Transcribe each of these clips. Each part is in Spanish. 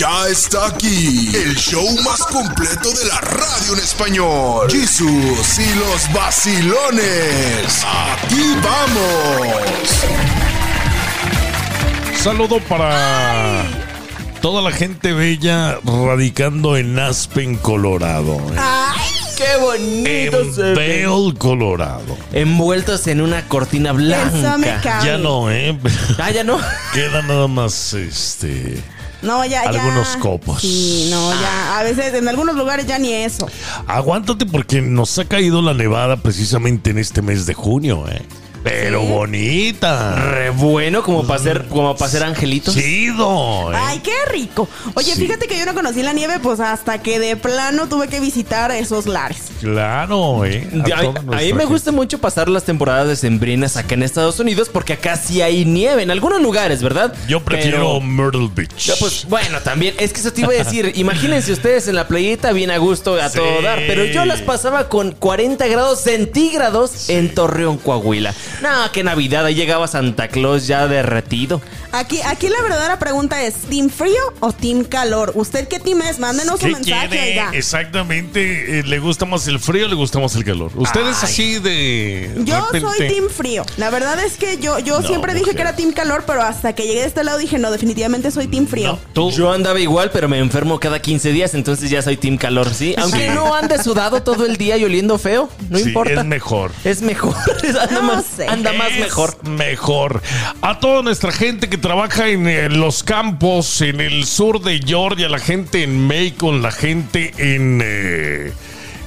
Ya está aquí el show más completo de la radio en español. Jesús y los vacilones. Aquí vamos. Saludo para toda la gente bella radicando en Aspen, Colorado. ¿eh? ¡Ay, qué bonito En se ve! Vail, Colorado. Envueltos en una cortina blanca. Eso me cabe. Ya no, ¿eh? Ah, ya no. Queda nada más este. No, ya, ya. Algunos copos. Sí, no, ya. A veces en algunos lugares ya ni eso. Aguántate porque nos ha caído la nevada precisamente en este mes de junio, ¿eh? Pero ¿Sí? bonita. Re bueno como para ser, como para ser angelitos. Chido, ¿eh? Ay, qué rico. Oye, Sí. fíjate que yo no conocí la nieve, pues hasta que de plano tuve que visitar esos lares. Claro, ¿eh? A, mí me gusta mucho pasar las temporadas decembrinas acá en Estados Unidos porque acá sí hay nieve en algunos lugares, ¿verdad? Yo prefiero Pero- Myrtle Beach. Pues bueno, también, es que eso te iba a decir, imagínense ustedes en la playita bien a gusto, a Sí. todo dar, pero yo las pasaba con 40 grados centígrados en Torreón, Coahuila. No, qué Navidad, ahí llegaba Santa Claus ya derretido. Aquí, aquí la verdadera pregunta es: ¿Team frío o Team calor? ¿Usted qué team es? Mándenos un ¿Qué mensaje, quiere? oiga. Exactamente. eh, ¿Le gusta más el frío o le gusta más el calor? Ustedes Ay. así de. Yo repente- soy team frío. La verdad es que yo, yo No, siempre dije mujer. que era team calor, pero hasta que llegué de este lado dije, no, definitivamente soy team frío. No, tú. Yo andaba igual, pero me enfermo cada 15 días, entonces ya soy team calor, ¿sí? Aunque Sí. no ande sudado todo el día y oliendo feo, no Sí, importa. Es mejor. Es mejor, No más, sé. anda más Es mejor. Mejor. A toda nuestra gente que trabaja en los campos, en el sur de Georgia, la gente en Macon, la gente en, eh,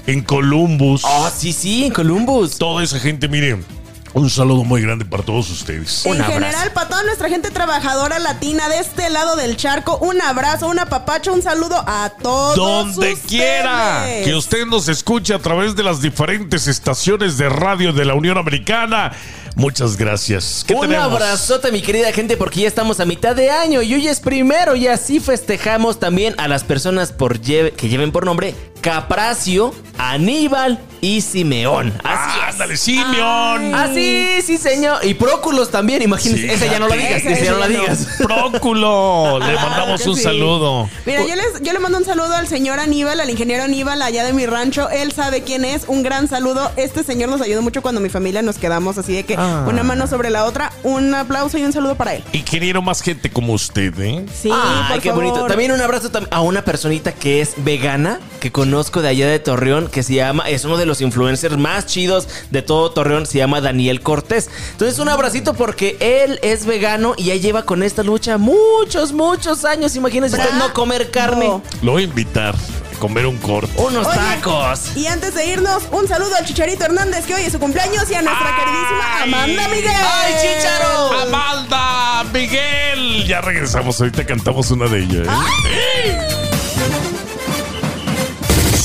en Columbus. Ah, sí, sí, en Columbus. Toda esa gente, miren, un saludo muy grande para todos ustedes. Un en abrazo. general, para toda nuestra gente trabajadora latina de este lado del charco, un abrazo, un apapacho, un saludo a todos. Donde ustedes. quiera que usted nos escuche a través de las diferentes estaciones de radio de la Unión Americana. Muchas gracias. ¿Qué Un tenemos? abrazote, mi querida gente, porque ya estamos a mitad de año y hoy es primero y así festejamos también a las personas por que lleven por nombre Capracio, Aníbal y Simeón. Así es. Ándale, Simeón. Así, sí, señor. Y Próculos también, imagínense. Sí, esa ya no la digas, esa ya no la digas. Próculo. Le mandamos que un sí. saludo. Mira, yo, les, yo le mando un saludo al señor Aníbal, al ingeniero Aníbal, allá de mi rancho. Él sabe quién es. Un gran saludo. Este señor nos ayudó mucho cuando mi familia nos quedamos. Así de que Ah. una mano sobre la otra. Un aplauso y un saludo para él. Ingeniero más gente como usted, ¿eh? Sí, Ay, por qué favor. bonito. También un abrazo tam- a una personita que es vegana, que conozco de allá de Torreón, que se llama, es uno de los influencers más chidos de todo Torreón, se llama Daniel Cortés. Entonces un abracito porque él es vegano y ya lleva con esta lucha muchos, muchos años. Imagínense usted no comer carne. Lo voy a invitar a comer un corte. Unos Oye, tacos. Y antes de irnos, un saludo al Chicharito Hernández, que hoy es su cumpleaños, y a nuestra queridísima Amanda Miguel. ¡Ay, Chicharo! Amalda, Miguel. Ya regresamos. Ahorita cantamos una de ellas. ¿eh?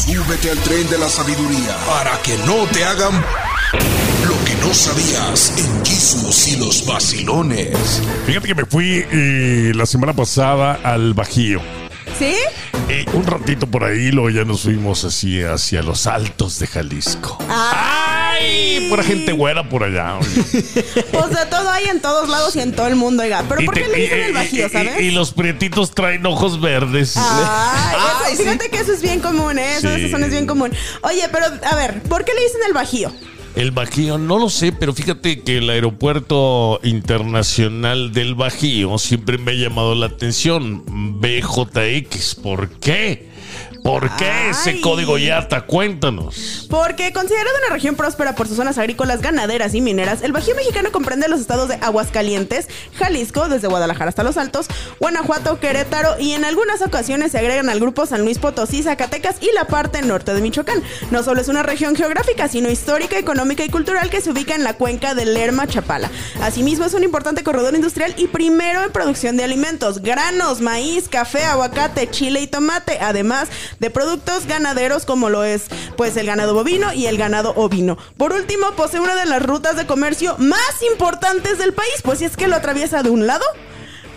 Súbete al tren de la sabiduría para que no te hagan lo que no sabías en Jesús y los vacilones. Fíjate que me fui eh, la semana pasada al Bajío. ¿Sí? Eh, un ratito por ahí, luego ya nos fuimos así hacia los altos de Jalisco. ¡Ay! Pura gente güera por allá. Pues de todo hay en todos lados y en todo el mundo, oiga. Pero ¿por te- qué le dicen y- el bajío, y- sabes? Y, los prietitos traen ojos verdes. Ay, Ay, eso- fíjate que eso es bien común, ¿eh? Eso, Sí. eso es bien común. Oye, pero a ver, ¿por qué le dicen el bajío? El Bajío, no lo sé, pero fíjate que el aeropuerto internacional del Bajío siempre me ha llamado la atención. BJX, ¿por qué? ¿Por qué ese código YATA? Cuéntanos. Porque considerado una región próspera por sus zonas agrícolas, ganaderas y mineras, el Bajío mexicano comprende los estados de Aguascalientes, Jalisco, desde Guadalajara hasta Los Altos, Guanajuato, Querétaro y en algunas ocasiones se agregan al grupo San Luis Potosí, Zacatecas y la parte norte de Michoacán. No solo es una región geográfica, sino histórica, económica y cultural que se ubica en la cuenca del Lerma Chapala. Asimismo, es un importante corredor industrial y primero en producción de alimentos, granos, maíz, café, aguacate, chile y tomate, además de productos ganaderos como lo es pues el ganado bovino y el ganado ovino. Por último, posee una de las rutas de comercio más importantes del país, pues si es que lo atraviesa de un lado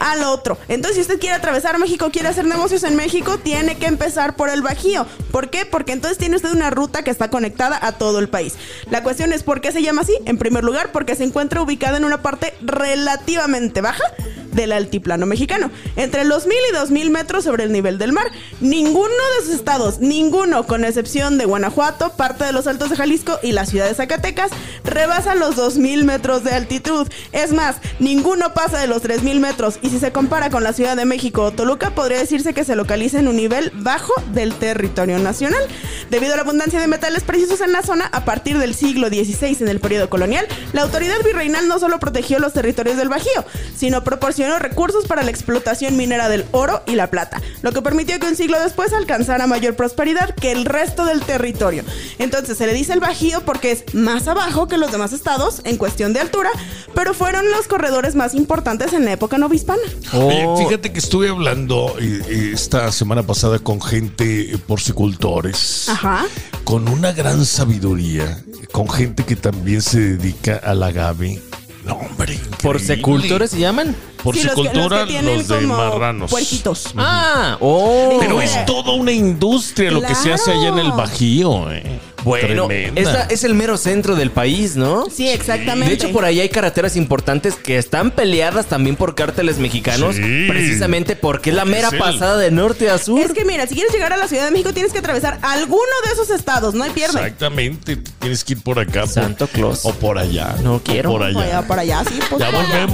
al otro. Entonces, si usted quiere atravesar México, quiere hacer negocios en México, tiene que empezar por el Bajío. ¿Por qué? Porque entonces tiene usted una ruta que está conectada a todo el país. La cuestión es por qué se llama así. En primer lugar, porque se encuentra ubicada en una parte relativamente baja del altiplano mexicano, entre los 1000 y 2000 metros sobre el nivel del mar. Ninguno de sus estados, ninguno, con excepción de Guanajuato, parte de los Altos de Jalisco y la ciudad de Zacatecas, rebasan los 2000 metros de altitud. Es más, ninguno pasa de los 3000 metros y si se compara con la Ciudad de México o Toluca, podría decirse que se localiza en un nivel bajo del territorio nacional. Debido a la abundancia de metales preciosos en la zona, a partir del siglo XVI en el periodo colonial, la autoridad virreinal no solo protegió los territorios del Bajío, sino proporcionó recursos para la explotación minera del oro y la plata, lo que permitió que un siglo después alcanzara mayor prosperidad que el resto del territorio. Entonces se le dice el Bajío porque es más abajo que los demás estados en cuestión de altura, pero fueron los corredores más importantes en la época novohispana. Oye, Oh. fíjate que estuve hablando eh, eh, esta semana pasada con gente eh, porcicultores. Ajá. Con una gran sabiduría. Con gente que también se dedica al agave. No, hombre. increíble. ¿Porcicultores se llaman? Sí, los que- los que Porcicultura, los, de marranos. puerquitos. Ah, oh. Pero es toda una industria lo que se hace allá en el. Bajío, eh. Bueno, esta es el mero centro del país, ¿no? Sí, exactamente. De hecho, por ahí hay carreteras importantes que están peleadas también por cárteles mexicanos, Sí. precisamente porque es la mera es pasada de norte a sur. Es que mira, si quieres llegar a la Ciudad de México tienes que atravesar alguno de esos estados, no hay pierde. Exactamente. Tienes que ir por acá. por- Santo Claus. O por allá. No quiero. por Por allá, allá. por allá, sí. Pues Ya por allá.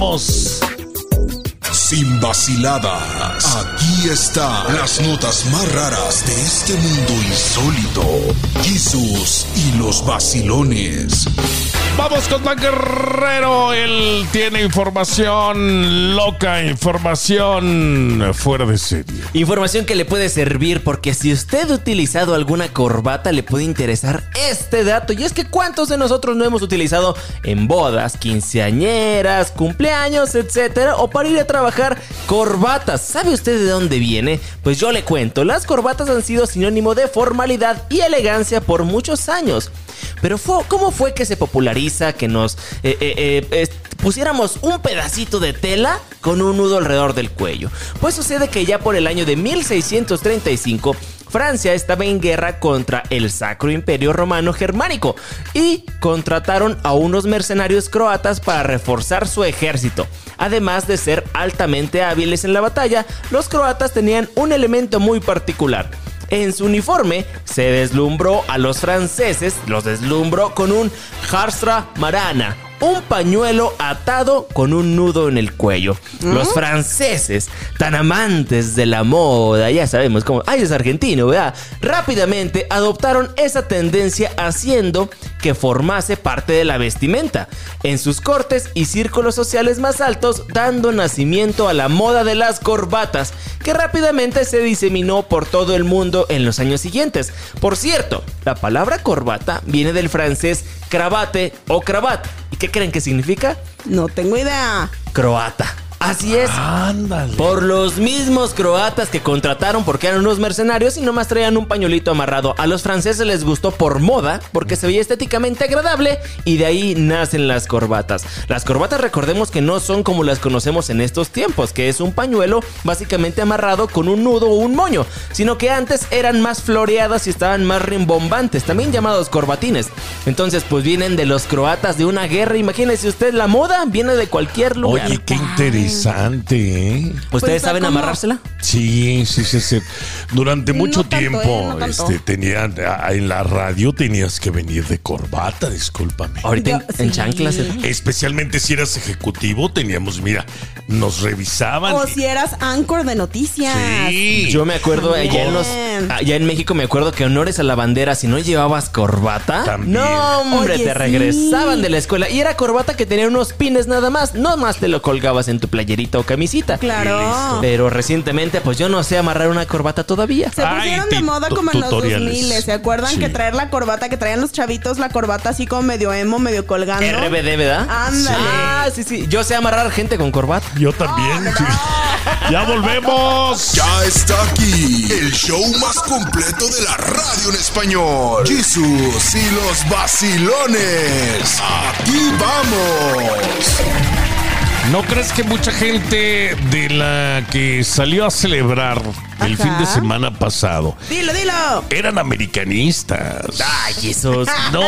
Sin vaciladas, aquí están las notas más raras de este mundo insólito. Jesús y los vacilones. Vamos con Dan Guerrero. Él tiene información loca, información fuera de serie. Información que le puede servir porque si usted ha utilizado alguna corbata le puede interesar este dato. Y es que cuántos de nosotros no hemos utilizado en bodas, quinceañeras, cumpleaños, etcétera, o para ir a trabajar corbatas. ¿Sabe usted de dónde viene? Pues yo le cuento, las corbatas han sido sinónimo de formalidad y elegancia por muchos años. Pero fue- ¿cómo fue que se que nos eh, eh, eh, pusiéramos un pedacito de tela con un nudo alrededor del cuello? Pues sucede que ya por el año de 1635 Francia estaba en guerra contra el Sacro Imperio Romano Germánico y contrataron a unos mercenarios croatas para reforzar su ejército. Además de ser altamente hábiles en la batalla, los croatas tenían un elemento muy particular. En su uniforme se deslumbró a los franceses, los deslumbró con un Harstra Marana, un pañuelo atado con un nudo en el cuello. Los franceses, tan amantes de la moda, ya sabemos cómo, ay es argentino, ¿verdad? Rápidamente adoptaron esa tendencia haciendo que formase parte de la vestimenta en sus cortes y círculos sociales más altos, dando nacimiento a la moda de las corbatas, que rápidamente se diseminó por todo el mundo en los años siguientes. Por cierto, la palabra corbata viene del francés cravate o cravat. ¿Y qué creen que significa? No tengo idea. Croata. Así es. Ándale. Por los mismos croatas que contrataron porque eran unos mercenarios y nomás traían un pañuelito amarrado. A los franceses les gustó por moda, porque se veía estéticamente agradable y de ahí nacen las corbatas. Las corbatas recordemos que no son como las conocemos en estos tiempos, que es un pañuelo básicamente amarrado con un nudo o un moño, sino que antes eran más floreadas y estaban más rimbombantes, también llamados corbatines. Entonces pues vienen de los croatas de una guerra, imagínese usted la moda viene de cualquier lugar. Oye, qué interesante, ¿eh? ¿Ustedes Pues saben amarrársela? Sí, sí, sí, sí. Durante mucho tanto, tiempo, ¿eh? No tanto. este, tenían, en la radio tenías que venir de corbata, discúlpame. Ahorita en, Yo- en sí. chanclas. ¿eh? Especialmente si eras ejecutivo, teníamos, mira, nos revisaban. O si eras anchor de noticias. Sí. Yo me acuerdo allá en los También. allá en México me acuerdo que honores a la bandera si no llevabas corbata. También. No, hombre, Oye, te sí. regresaban de la escuela y era corbata que tenía unos pines nada más, no más te lo colgabas en tu playerita o camisita. Claro. Pero recientemente pues yo no sé amarrar una corbata todavía. Se Ay, pusieron de moda como en los tutoriales. 2000, ¿se acuerdan? Sí. Que traer la corbata, que traían los chavitos la corbata así como medio emo, medio colgando. RBD, ¿verdad? Ándale. Ah, sí, sí. Yo sé amarrar gente con corbata. Yo también. sí. Ya volvemos. Ya está aquí el show más completo de la radio en español. Jesús y los vacilones. Aquí vamos. ¿No crees que mucha gente de la que salió a celebrar el Ajá. fin de semana pasado Dilo, dilo. eran americanistas? Ay, Jesús. No,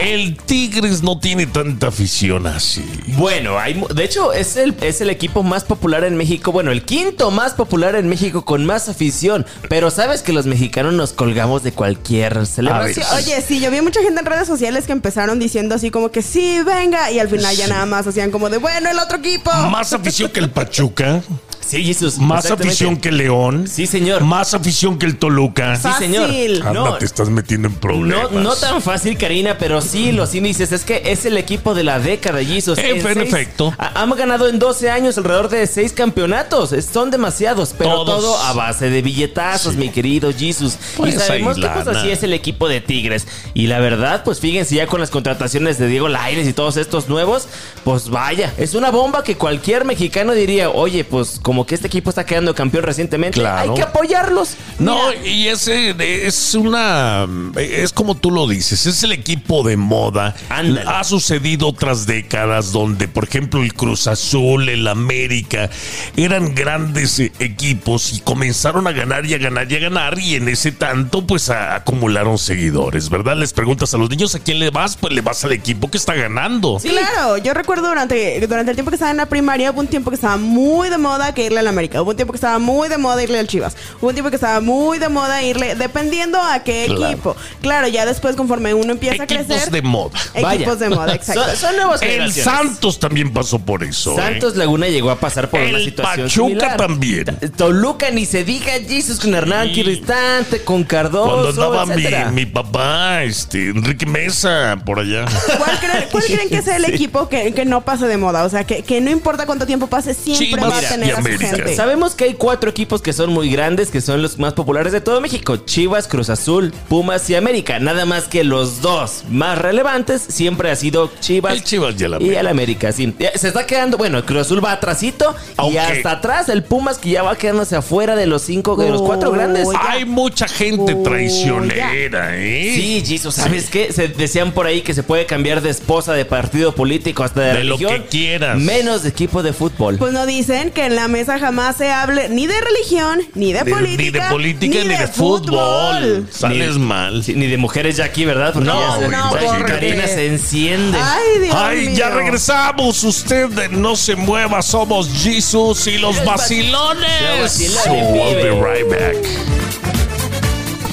el Tigres no tiene tanta afición así. Bueno, hay, mu- de hecho es el, es el equipo más popular en México, bueno, el quinto más popular en México con más afición, pero sabes que los mexicanos nos colgamos de cualquier celebración. Oye, sí, yo vi mucha gente en redes sociales que empezaron diciendo así como que sí, venga, y al final ya nada más hacían como de bueno, el otro equipo. Más afición que el Pachuca, sí, Jesús. más afición que el León, Sí, señor. más afición que el Toluca. Sí, señor. Fácil. Anda, No, te estás metiendo en problemas. no tan fácil, Karina, pero sí, los índices es que es el equipo de la década, Jesus. En En seis- efecto. ha- Han ganado en 12 años alrededor de 6 campeonatos. Son demasiados, pero Todos. todo a base de billetazos, mi querido Jesus. Pues y sabemos ahí que pues así es el equipo de Tigres. Y la verdad, pues fíjense ya con las contrataciones de Diego Lainez y todos estos nuevos, pues vaya, es una bomba que cualquier mexicano diría, oye, pues como que este equipo está quedando campeón recientemente, Claro. hay que apoyarlos. No, Mira, y ese es una. Es como tú lo dices, es el equipo de moda. Ándale. Ha sucedido otras décadas donde, por ejemplo, el Cruz Azul, el América, eran grandes eh, equipos y comenzaron a ganar y a ganar y a ganar. Y en ese tanto, pues a- acumularon seguidores, ¿verdad? Les preguntas a los niños a quién le vas, pues le vas al equipo que está ganando. Claro, yo recuerdo durante, durante el tiempo que estaba en la primaria, hubo un tiempo que estaba muy de moda que irle al América, hubo un tiempo que estaba muy de moda irle al Chivas, hubo un tiempo que estaba muy de moda irle, dependiendo a qué Claro. equipo. Claro, ya después conforme uno empieza a Equipos crecer. de moda. vaya. Equipos de moda, exacto. Son, son nuevas El. Santos también pasó por eso. ¿eh? Santos Laguna llegó a pasar por una El situación Pachuca similar. también. Ta- Toluca ni se diga Jesus con Hernán Sí. Cristante, con Cardoso, Cuando andaba mi, etcétera. mi papá, este, Enrique Mesa, por allá. ¿Cuál, creen, cuál creen que es el equipo que, que no pase de moda? O sea, que, que no importa cuánto tiempo pase, siempre Chivas va a tener a su América. Sabemos que hay cuatro equipos que son muy grandes, que son los más populares de todo México. Chivas, Cruz Azul, Pumas y América. Nada más que los dos más relevantes siempre ha sido Chivas. El Chivas y el Y América. el América, sí. Se está quedando, bueno, el Cruz Azul va atrasito y Aunque- hasta atrás el Pumas que ya va quedándose afuera de los cinco, de los cuatro grandes. Hay mucha gente Oh, traicionera, ¿eh? Sí, Jesus, ¿sabes qué? Se decían por ahí que se puede cambiar de esposa, de partido político, hasta de, De lo religión. que quieras. Menos de equipo de fútbol. Pues no dicen que en la mesa jamás se hable ni de religión, ni de Ni- política. ni de política ni, de, fútbol. Sales Ni- mal. Sí, ni de mujeres ya aquí, ¿verdad? Porque No, ya se- no, porque- Karina se enciende. Ay, Dios Ay, mío. ya regresamos. Usted de no se mueva. Somos Jesus y los Los vacilones. So I'll be right back.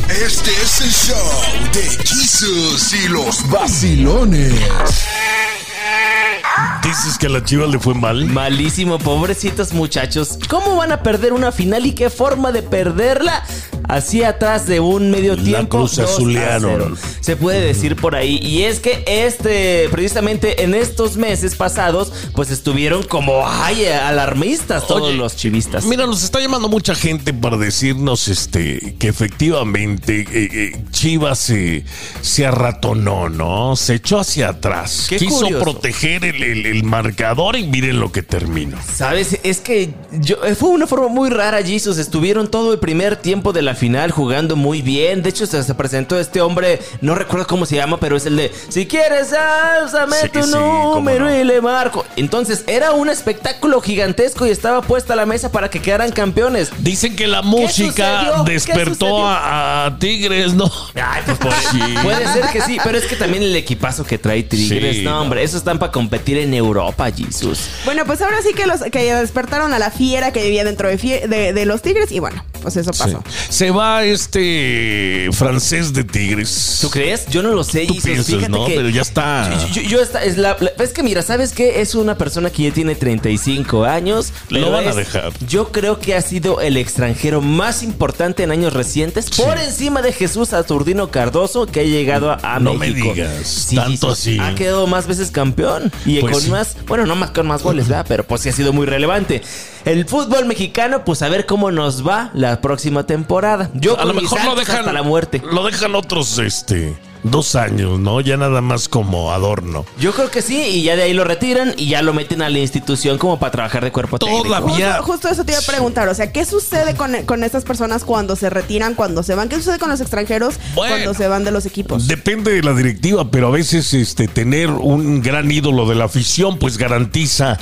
Este es el show de Jesus y los vacilones. Dices que a la chiva le fue mal. Malísimo, pobrecitos muchachos. ¿Cómo van a perder una final y qué forma de perderla? Así atrás de un medio La tiempo. Cruz 2 a Azulearon. 0. Se puede decir por ahí. Y es que este, precisamente en estos meses pasados, pues estuvieron como, ay, alarmistas todos Oye, los chivistas. Mira, nos está llamando mucha gente para decirnos este que efectivamente eh, eh, Chivas se, se arratonó, ¿no? Se echó hacia atrás. Qué Quiso curioso. proteger el, el- el marcador y miren lo que terminó. Sabes, es que yo, eh, fue una forma muy rara, Jesus. Estuvieron todo el primer tiempo de la final jugando muy bien. De hecho, se, se presentó este hombre, no recuerdo cómo se llama, pero es el de Si quieres, álzame Sí, tu sí, número no. y le marco. Entonces, era un espectáculo gigantesco y estaba puesta la mesa para que quedaran campeones. Dicen que la música ¿Qué despertó a, a Tigres, ¿no? Ay, pues por Puede ser que sí, pero es que también el equipazo que trae Tigres, no, hombre, esos están para competir en Europa, Jesus. Bueno, pues ahora sí que los que despertaron a la fiera que vivía dentro de, fie- de- de los tigres y bueno, pues eso pasó. Se va este francés de Tigres. ¿Tú crees? Yo no lo sé. Tú Jesus. piensas, Fíjate ¿no? que Pero ya está. Yo, yo- es la, la- es que mira, ¿sabes qué? Es una persona que ya tiene 35 años. Lo van a dejar. Yo creo que ha sido el extranjero más importante en años recientes. Por encima de Jesús Aturdino Cardoso, que ha llegado a, a No me digas, tanto así. Ha quedado más veces campeón. Y Pues más, bueno, no más con más goles, ¿verdad? Pero pues sí ha sido muy relevante. El fútbol mexicano, pues a ver cómo nos va la próxima temporada. Yo a lo mejor lo dejan hasta la muerte. Lo dejan otros este dos años, ¿no? Ya nada más como adorno. Yo creo que sí, y ya de ahí lo retiran y ya lo meten a la institución como para trabajar de cuerpo técnico. Todavía Justo, justo eso te iba a preguntar, o sea, ¿qué sucede con, con estas personas cuando se retiran, cuando se van? ¿Qué sucede con los extranjeros Bueno. cuando se van de los equipos? Depende de la directiva, pero a veces este tener un gran ídolo de la afición pues garantiza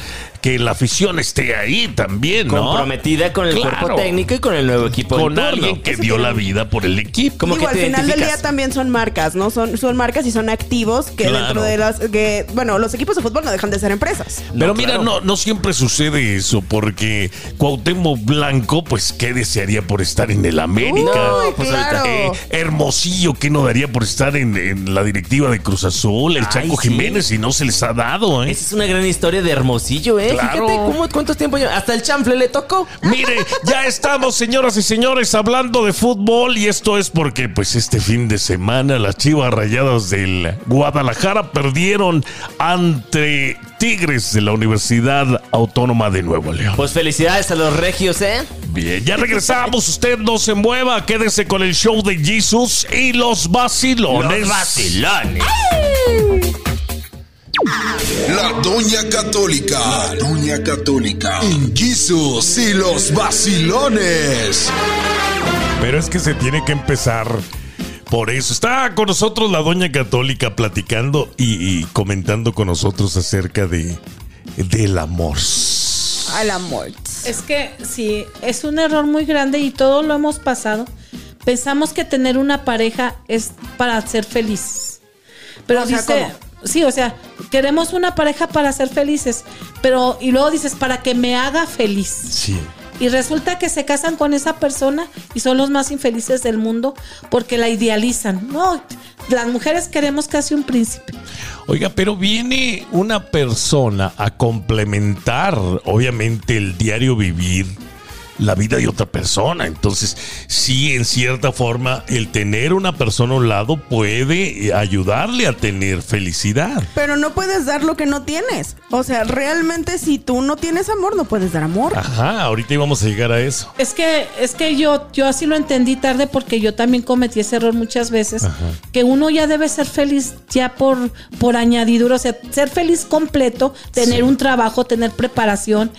que la afición esté ahí también, ¿no? Comprometida con el Claro. cuerpo técnico y con el nuevo equipo. Con alguien que dio la vida por el equipo. Como Digo, que al final del día también son marcas, ¿no? Son, son marcas y son activos que Claro. dentro de las que, bueno, los equipos de fútbol no dejan de ser empresas. Pero No, mira, claro. no, no siempre sucede eso, porque Cuauhtémoc Blanco, pues, ¿qué desearía por estar en el América? Uy, pues, claro. Eh, Hermosillo, ¿qué no daría por estar en, en la directiva de Cruz Azul? El Ay, Chaco sí. Jiménez, y no se les ha dado, ¿eh? Esa es una gran historia de Hermosillo, ¿eh? Claro. Fíjate cómo, cuántos tiempos yo. Hasta el chanfle le tocó. Mire, ya estamos, señoras y señores, hablando de fútbol y esto es porque, pues, este fin de semana las Chivas Rayadas del Guadalajara perdieron ante Tigres de la Universidad Autónoma de Nuevo León. Pues felicidades a los regios, ¿eh? Bien, ya regresamos. Usted no se mueva. Quédese con el show de Jesus y los vacilones. vacilones. La Doña Católica. La Doña Católica. En Jesus y los vacilones. Pero es que se tiene que empezar. Por eso está con nosotros la Doña Católica platicando y, y comentando con nosotros acerca de del amor. Al amor. Es que sí, es un error muy grande y todos lo hemos pasado. Pensamos que tener una pareja es para ser felices. Pero O sea, dice, ¿cómo? Sí, o sea, queremos una pareja para ser felices, pero y luego dices para que me haga feliz. Sí. Y resulta que se casan con esa persona y son los más infelices del mundo porque la idealizan. No, las mujeres queremos casi un príncipe. Oiga, pero viene una persona a complementar, obviamente, el diario vivir, la vida de otra persona. Entonces, sí, en cierta forma, el tener una persona a un lado puede eh, ayudarle a tener felicidad. Pero no puedes dar lo que no tienes. O sea, realmente si tú no tienes amor, no puedes dar amor. Ajá, ahorita íbamos a llegar a eso. Es que, es que yo, yo así lo entendí tarde porque yo también cometí ese error muchas veces. Que uno ya debe ser feliz ya por, por añadidura. O sea, ser feliz completo, tener Sí. un trabajo, tener preparación,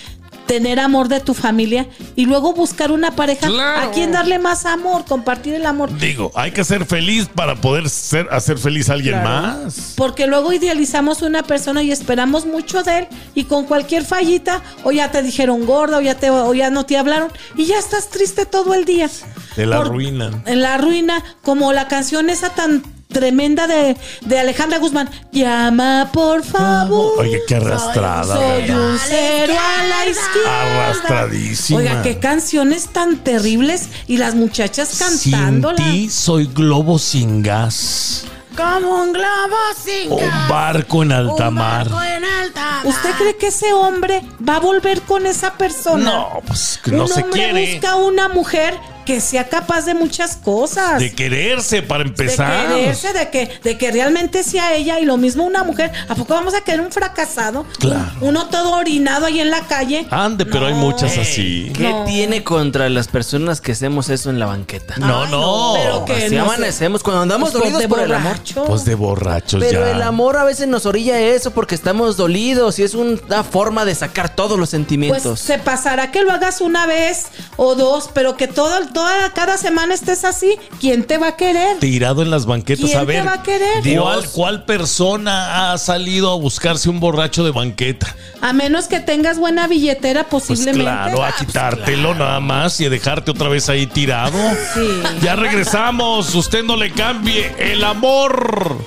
tener amor de tu familia y luego buscar una pareja Claro. a quien darle más amor, compartir el amor. Digo, hay que ser feliz para poder ser, hacer feliz a alguien Claro. más. Porque luego idealizamos una persona y esperamos mucho de él y con cualquier fallita o ya te dijeron gorda o ya, te, o ya no te hablaron y ya estás triste todo el día. Te la Por- arruinan. En la ruina, como la canción esa tan tremenda de, de Alejandra Guzmán. Llama, por favor. Oye, qué arrastrada. Soy un cero a la izquierda. Arrastradísima. Oiga, qué canciones tan terribles y las muchachas Sin cantándola. ti soy globo sin gas. Como un globo sin Un gas, barco en alta un mar. barco en alta mar. ¿Usted cree que ese hombre va a volver con esa persona? No, pues que no Un se hombre quiere. busca una mujer que sea capaz de muchas cosas. De quererse para empezar. De quererse, de que, de que realmente sea ella y lo mismo una mujer. ¿A poco vamos a querer un fracasado? Claro. Uno todo orinado ahí en la calle. Ande, pero hay muchas así. ¿Qué No. tiene contra las personas que hacemos eso en la banqueta? No, Ay, no. pero que Así no sé. amanecemos cuando andamos Pues, dolidos de por el amor. Pues de borrachos Pero ya. el amor a veces nos orilla eso porque estamos dolidos y es una forma de sacar todos los Pues sentimientos. se pasará que lo hagas una vez o dos, pero que todo, toda, cada semana estés así. ¿Quién te va a querer? Tirado en las banquetas. ¿Quién a ver. te va a querer? ¿cuál, Dios. ¿Cuál persona ha salido a buscarse un borracho de banqueta? A menos que tengas buena billetera, Pues posiblemente. claro, a quitártelo nada más y a dejarte otra vez ahí tirado. Sí. Ya regresamos. Usted no le cambie el amor.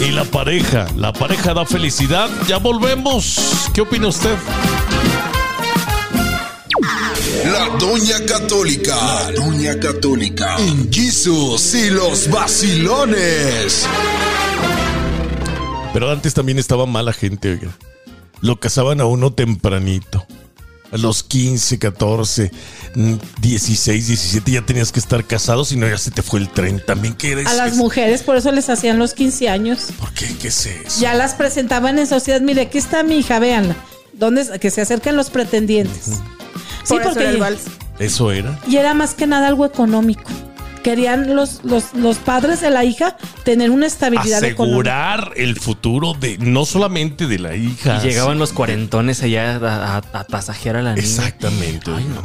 Y la pareja. La pareja da felicidad. Ya volvemos. ¿Qué opina usted? La Doña Católica. La Doña Católica. En Jesus y los vacilones. Pero antes también estaba mala gente, oiga. Lo casaban a uno tempranito. A los 15, 14, mm, 16, 17 ya tenías que estar casado, si no ya se te fue el tren. También que eres. A las es- mujeres, por eso les hacían los 15 años. ¿Por qué? ¿Qué es eso? Ya las presentaban en sociedad. Mire, aquí está mi hija, véanla. ¿Dónde es? Que se acerquen los pretendientes. Sí, Por eso era el vals. Eso era. y era más que nada algo económico. Querían los, los, los padres de la hija tener una estabilidad económica. Asegurar el futuro de no solamente de la hija. Y llegaban los cuarentones allá a, a- a tasajear a la niña. Exactamente. oiga.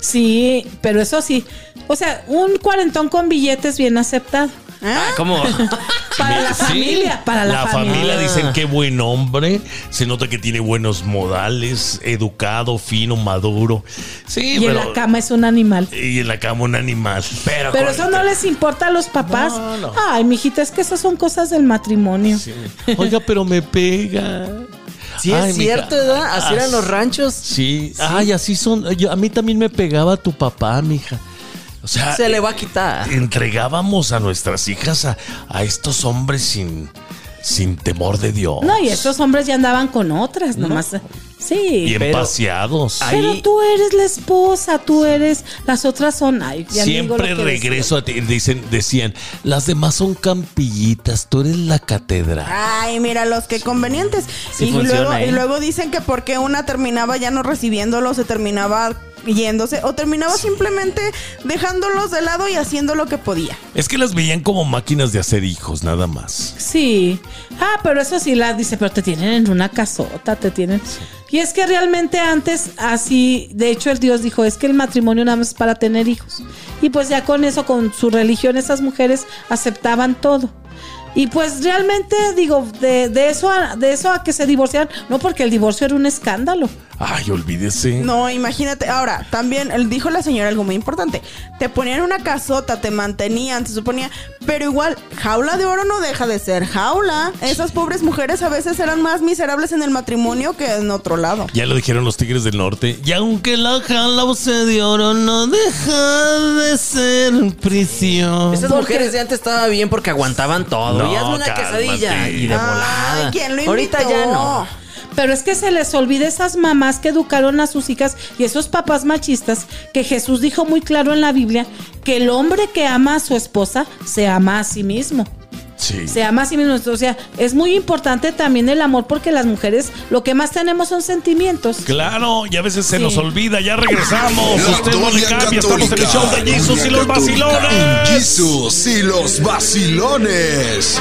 Sí, pero eso sí. O sea, un cuarentón con billetes bien aceptado. Ah, ¿cómo? Para la Sí, familia, para la, familia. dicen qué buen hombre. Se nota que tiene buenos modales, educado, fino, maduro. Sí, Y en la cama es un animal. Y en la cama un animal. Pero, Pero eso no les importa a los papás. No, no. Ay, mijita, es que esas son cosas del matrimonio. Sí. Oiga, pero me pega. Sí, Ay, es mija. cierto, ¿verdad? Así eran los ranchos. Sí. Ay, así son. Yo- a mí también me pegaba tu papá, mija. O sea, Se le va a quitar. entregábamos a nuestras hijas a, a estos hombres sin, sin temor de Dios. No, y estos hombres ya andaban con otras, nomás. Sí. Bien pero- paseados. Pero Ahí- tú eres la esposa, tú eres. Las otras son. Ay, ya digo lo Siempre que regreso a ti. Dicen, decían, las demás son campillitas, tú eres la catedral. Ay, mira, los que convenientes. Sí y, funciona, luego, ¿eh? y luego dicen que porque una terminaba ya no recibiéndolo, se terminaba yéndose, o terminaba simplemente dejándolos de lado y haciendo lo que podía. Es que las veían como máquinas de hacer hijos, nada más. Sí. Ah, pero eso sí la dice, pero te tienen en una casota, te tienen. Y es que realmente antes así, de hecho el Dios dijo, es que el matrimonio nada más es para tener hijos. Y pues ya con eso, con su religión, esas mujeres aceptaban todo. Y pues realmente digo, de, de eso a, de eso a que se divorciaran, no porque el divorcio era un escándalo. Ay, olvídese. No, imagínate. Ahora, también dijo la señora algo muy importante. Te ponían una casota, te mantenían, se suponía. Pero igual, jaula de oro no deja de ser jaula. Esas pobres mujeres a veces eran más miserables en el matrimonio que en otro lado. Ya lo dijeron los Tigres del Norte. Y aunque la jala de oro no deja de ser prisión. Esas Porque- mujeres de antes estaba bien porque aguantaban todo. No, y hazme una cálmate. quesadilla. Y de Ay, volada. ¿quién lo Ahorita invitó? ya no. Pero es que se les olvida esas mamás que educaron a sus hijas y esos papás machistas que Jesús dijo muy claro en la Biblia que el hombre que ama a su esposa se ama a sí mismo. Sí. Se ama a sí mismo. O sea, es muy importante también el amor porque las mujeres lo que más tenemos son sentimientos. Claro, y a veces se Sí. nos olvida, ya regresamos. La Usted no le cambia, estamos en el show de Jesus y los vacilones. Jesus y los vacilones.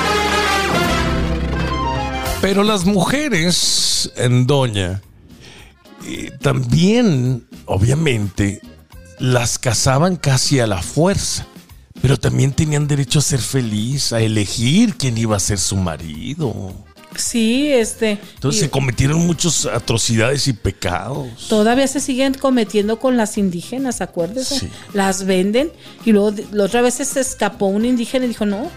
Pero las mujeres en Doña eh, también, obviamente, las casaban casi a la fuerza. Pero también tenían derecho a ser feliz, a elegir quién iba a ser su marido. Sí, este. Entonces y se cometieron muchas atrocidades y pecados. todavía se siguen cometiendo con las indígenas, acuérdese. Sí. Las venden y luego la otra vez se escapó un indígena y dijo, no,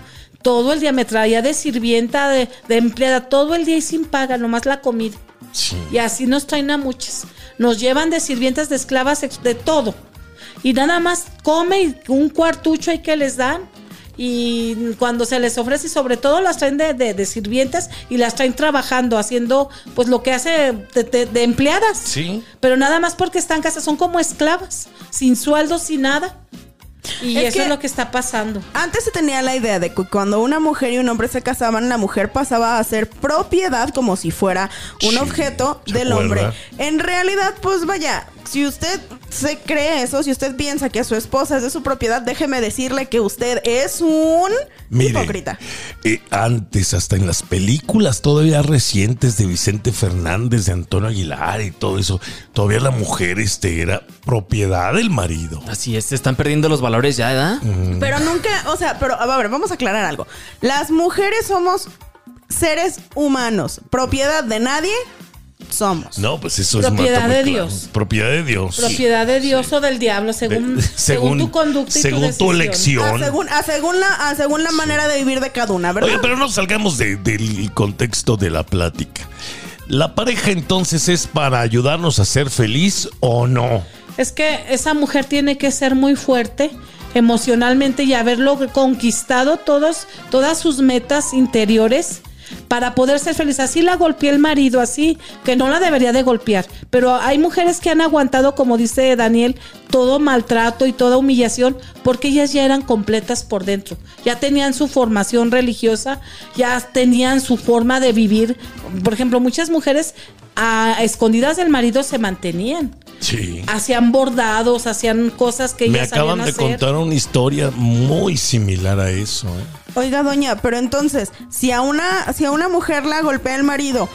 todo el día me traía de sirvienta, de, de empleada, todo el día y sin paga, nomás la comida. Sí. Y así nos traen a muchas. Nos llevan de sirvientas, de esclavas, de todo. Y nada más come y un cuartucho hay que les dan. Y cuando se les ofrece, y sobre todo las traen de, de- de sirvientas y las traen trabajando, haciendo pues lo que hace de, de- de empleadas. Sí. Pero nada más porque están casas, son como esclavas, sin sueldo, sin nada. Y Es eso que- es lo que está pasando. Antes se tenía la idea de que cuando una mujer y un hombre se casaban, la mujer pasaba a ser propiedad como si fuera un Sí, objeto ¿se del acuerda? hombre. En realidad, pues vaya, si usted se cree eso, si usted piensa que su esposa es de su propiedad, déjeme decirle que usted es un Mire, hipócrita. eh, antes, hasta en las películas todavía recientes de Vicente Fernández, de Antonio Aguilar y todo eso, todavía la mujer este, era propiedad del marido. Así es, se están perdiendo los valores ya, ¿verdad? Pero nunca, o sea, pero a ver, vamos a aclarar algo. Las mujeres somos seres humanos, propiedad de nadie somos. No, pues eso Propiedad es muy de claro. Dios. Propiedad de Dios. Propiedad de Dios o del diablo, según, De- según, tu conducta y según tu, tu elección. A según, a según la, a según la manera de vivir de cada una, ¿verdad? Oye, pero no salgamos de- del contexto de la plática. ¿La pareja entonces es para ayudarnos a ser feliz o no? Es que esa mujer tiene que ser muy fuerte emocionalmente y haberlo conquistado todos, todas sus metas interiores para poder ser feliz. Así la golpeé el marido, así que no la debería de golpear. Pero hay mujeres que han aguantado, como dice Daniel, todo maltrato y toda humillación porque ellas ya eran completas por dentro. Ya tenían su formación religiosa, ya tenían su forma de vivir. Por ejemplo, muchas mujeres a escondidas del marido se mantenían Sí. hacían bordados, hacían cosas que Me ellas acaban sabían de hacer. contar una historia muy similar a eso. ¿eh? Oiga, doña, pero entonces, si a una, si a una mujer la golpea el marido,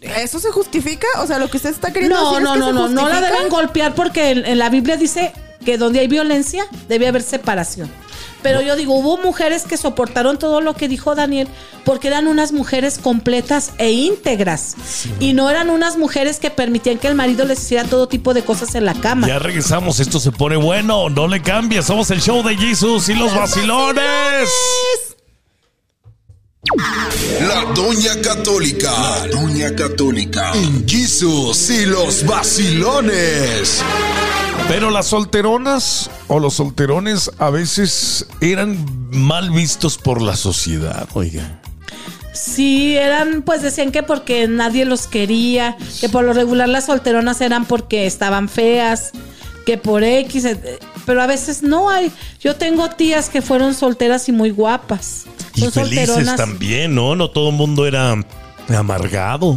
¿eso se justifica? O sea, lo que usted está queriendo No, decir no, es que no, se no, no la deben golpear porque en, en la Biblia dice que donde hay violencia debe haber separación. Pero yo digo, hubo mujeres que soportaron todo lo que dijo Daniel porque eran unas mujeres completas e íntegras. Y no eran unas mujeres que permitían que el marido les hiciera todo tipo de cosas en la cama. Ya regresamos, esto se pone bueno, no le cambies, somos el show de Jesus y los vacilones. La Doña Católica. La Doña Católica. En Jesus y los vacilones. Pero las solteronas o los solterones a veces eran mal vistos por la sociedad, oiga. Sí, eran, pues decían que porque nadie los quería, que por lo regular las solteronas eran porque estaban feas, que por X, eh, pero a veces no hay. Yo tengo tías que fueron solteras y muy guapas. Y Son felices solteronas. también, ¿no? No todo el mundo era amargado.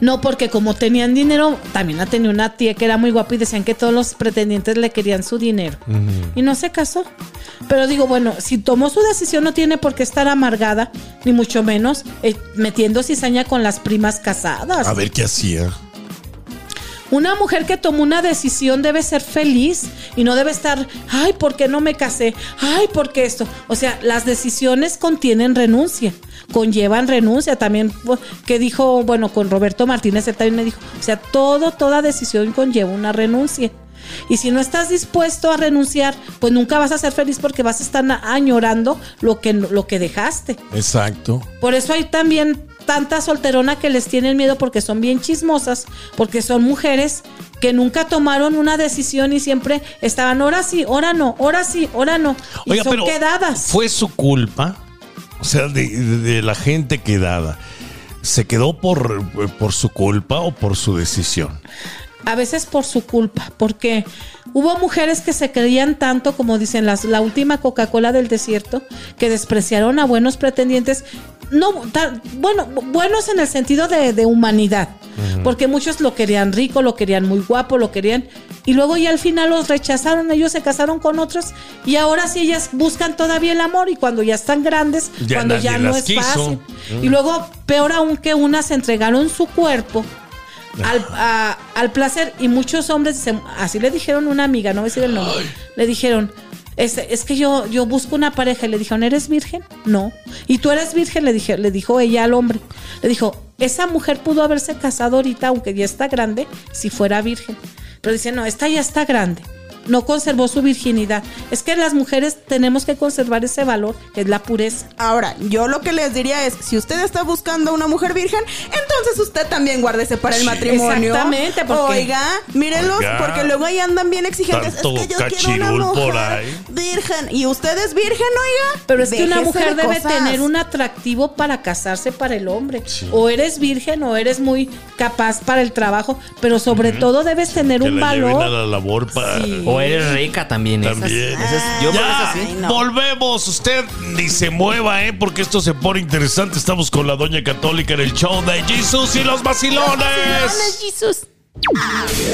No, porque como tenían dinero, también la tenía una tía que era muy guapa y decían que todos los pretendientes le querían su dinero. Y no se casó. Pero digo, bueno, si tomó su decisión no tiene por qué estar amargada, ni mucho menos eh, metiendo cizaña con las primas casadas. A ver qué hacía. Una mujer que tomó una decisión debe ser feliz y no debe estar, ay, ¿por qué no me casé? Ay, ¿por qué esto? O sea, las decisiones contienen renuncia, conllevan renuncia. También, que dijo, bueno, con Roberto Martínez, él también me dijo, o sea, todo, toda decisión conlleva una renuncia. Y si no estás dispuesto a renunciar, pues nunca vas a ser feliz porque vas a estar añorando lo que, lo que dejaste. Exacto. Por eso hay también tanta solterona que les tienen miedo porque son bien chismosas, porque son mujeres que nunca tomaron una decisión y siempre estaban, ahora sí, ahora no, ahora sí, ahora no. Y Oiga, son pero quedadas. fue su culpa, o sea, de, de la gente quedada. ¿Se quedó por, por su culpa o por su decisión? A veces por su culpa, porque hubo mujeres que se creían tanto, como dicen las, la última Coca-Cola del desierto, que despreciaron a buenos pretendientes, no, ta- bueno, buenos en el sentido de, de humanidad, porque muchos lo querían rico, lo querían muy guapo, lo querían, y luego ya al final los rechazaron, ellos se casaron con otros, y ahora sí ellas buscan todavía el amor, y cuando ya están grandes, Ya cuando ya no es quiso. fácil, y luego, peor aún que unas entregaron su cuerpo al, a- al placer y muchos hombres así le dijeron una amiga, no voy a decir el nombre, le dijeron, es, es que yo, yo busco una pareja y le dijeron, ¿eres virgen? No. ¿Y tú eres virgen? Le, dije, le dijo ella al hombre. Le dijo, esa mujer pudo haberse casado ahorita, aunque ya está grande, si fuera virgen. Pero dice, no, esta ya está grande. No conservó su virginidad. Es que las mujeres tenemos que conservar ese valor, que es la pureza. Ahora, yo lo que les diría es, si usted está buscando una mujer virgen, entonces usted también guárdese para el matrimonio. Exactamente, porque- Oiga, mírenlos, Oiga. porque luego ahí andan bien exigentes. Tanto es que yo quiero una mujer por ahí. virgen. ¿Y usted es virgen, oiga? Pero es que una mujer de debe cosas. tener un atractivo para casarse para el hombre. O eres virgen o eres muy capaz para el trabajo, pero sobre todo debes tener Que un a valor. la labor para... Sí. O eres rica también. esas- También. esas- yo por Ya, no. volvemos. Usted ni se mueva, ¿eh? Porque esto se pone interesante. Estamos con la Doña Católica en el show de Jesus y los vacilones.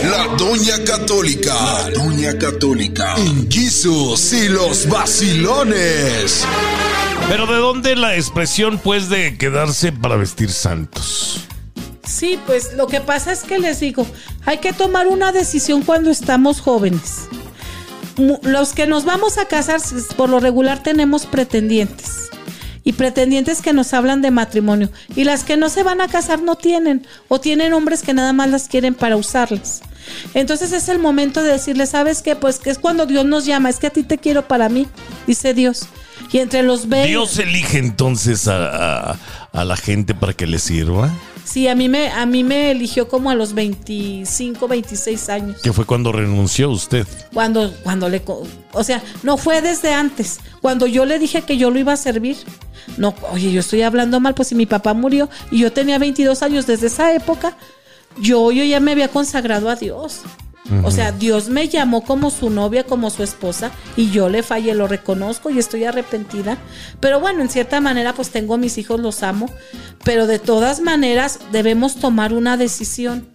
La Doña Católica. La Doña Católica. En Jesus y los vacilones. Pero ¿de dónde la expresión, pues, de quedarse para vestir santos? Sí, pues lo que pasa es que les digo, hay que tomar una decisión cuando estamos jóvenes. Los que nos vamos a casar, por lo regular tenemos pretendientes. Y pretendientes que nos hablan de matrimonio. Y las que no se van a casar no tienen. O tienen hombres que nada más las quieren para usarlas. Entonces es el momento de decirle, ¿sabes qué? Pues es cuando Dios nos llama. Es que a ti te quiero para mí, dice Dios. Y entre los 20... Dios elige entonces a- a la gente para que le sirva. Sí, a mí me, a mí me eligió como a los 25, 26 años. Que fue cuando renunció usted. Cuando, cuando le, o sea, no fue desde antes. Cuando yo le dije que yo lo iba a servir. No, oye, yo estoy hablando mal, pues si mi papá murió y yo tenía 22 años desde esa época, yo, yo ya me había consagrado a Dios. O sea, Dios me llamó como su novia, como su esposa, y yo le fallé, lo reconozco y estoy arrepentida. Pero bueno, en cierta manera, pues tengo mis hijos, los amo. Pero de todas maneras, debemos tomar una decisión.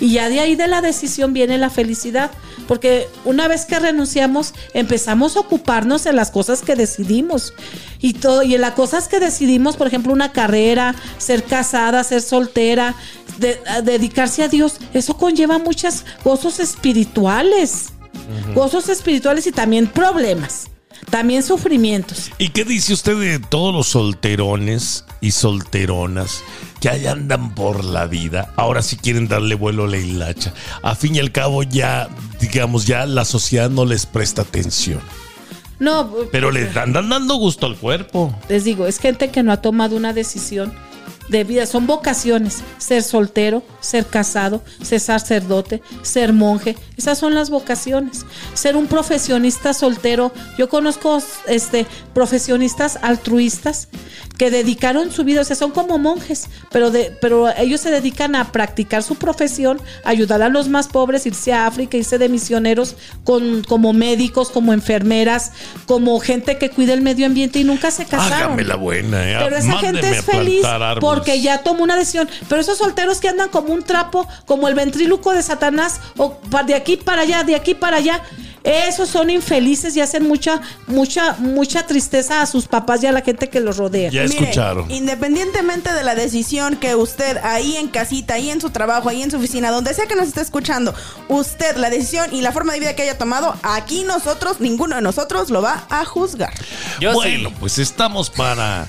Y ya de ahí de la decisión viene la felicidad. Porque una vez que renunciamos, empezamos a ocuparnos en las cosas que decidimos. Y todo, y en las cosas que decidimos, por ejemplo, una carrera, ser casada, ser soltera, de- a dedicarse a Dios, eso conlleva muchos gozos espirituales. Gozos espirituales y también problemas. También sufrimientos. ¿Y qué dice usted de todos los solterones y solteronas que ahí andan por la vida? Ahora sí quieren darle vuelo a la hilacha. A fin y al cabo ya, digamos, ya la sociedad no les presta atención. No, Pero le andan dando gusto al cuerpo. les digo, es gente que no ha tomado una decisión de vida. Son vocaciones. Ser soltero, ser casado, ser sacerdote, ser monje. Esas son las vocaciones. Ser un profesionista soltero. Yo conozco este, profesionistas altruistas que dedicaron su vida, o sea, son como monjes, pero, de, pero ellos se dedican a practicar su profesión, ayudar a los más pobres, irse a África, irse de misioneros con, como médicos, como enfermeras, como gente que cuida el medio ambiente y nunca se casaron. Hágame la buena, eh. Pero esa Mándeme gente es feliz. Porque ya tomó una decisión. Pero esos solteros que andan como un trapo, como el ventríluco de Satanás, o de aquí para allá, de aquí para allá. Esos son infelices y hacen mucha, mucha, mucha tristeza a sus papás y a la gente que los rodea. Ya Mire, escucharon. independientemente de la decisión que usted ahí en casita, ahí en su trabajo, ahí en su oficina, donde sea que nos esté escuchando, usted la decisión y la forma de vida que haya tomado, aquí nosotros, ninguno de nosotros lo va a juzgar. Yo bueno, sí. pues estamos para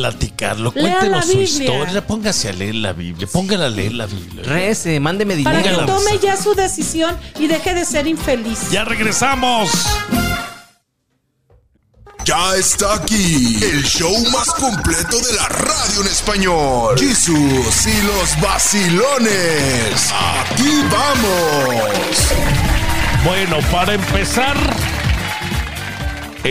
platicarlo. Cuéntenos su historia. Póngase a leer la Biblia. Póngala a leer la Biblia. Rece, mándeme Para dinero. que Póngala. tome ya su decisión y deje de ser infeliz. Ya regresamos. Ya está aquí el show más completo de la radio en español. Jesús y los vacilones. Aquí vamos. Bueno, para empezar,